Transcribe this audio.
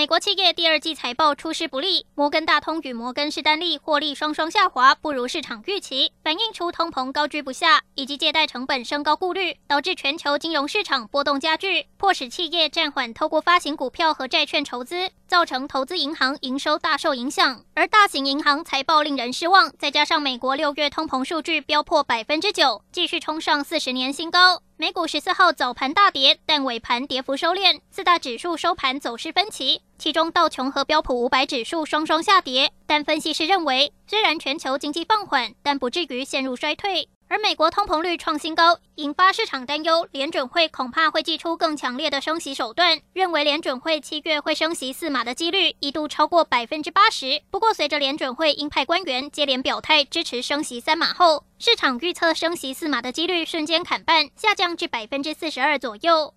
美国企业第二季财报出师不利，摩根大通与摩根士丹利获利双双下滑，不如市场预期，反映出通膨高居不下，以及借贷成本升高顾虑，导致全球金融市场波动加剧，迫使企业暂缓透过发行股票和债券筹资，造成投资银行营收大受影响。而大型银行财报令人失望，再加上美国六月通膨数据飙破百分之九，继续冲上四十年新高。美股十四号早盘大跌，但尾盘跌幅收敛，四大指数收盘走势分歧，其中道琼和标普五百指数双双下跌。但分析师认为，虽然全球经济放缓，但不至于陷入衰退。而美国通膨率创新高，引发市场担忧，联准会恐怕会祭出更强烈的升息手段。认为联准会七月会升息四码的几率一度超过百分之八十。不过，随着联准会鹰派官员接连表态支持升息三码后，市场预测升息四码的几率瞬间砍半，下降至百分之四十二左右。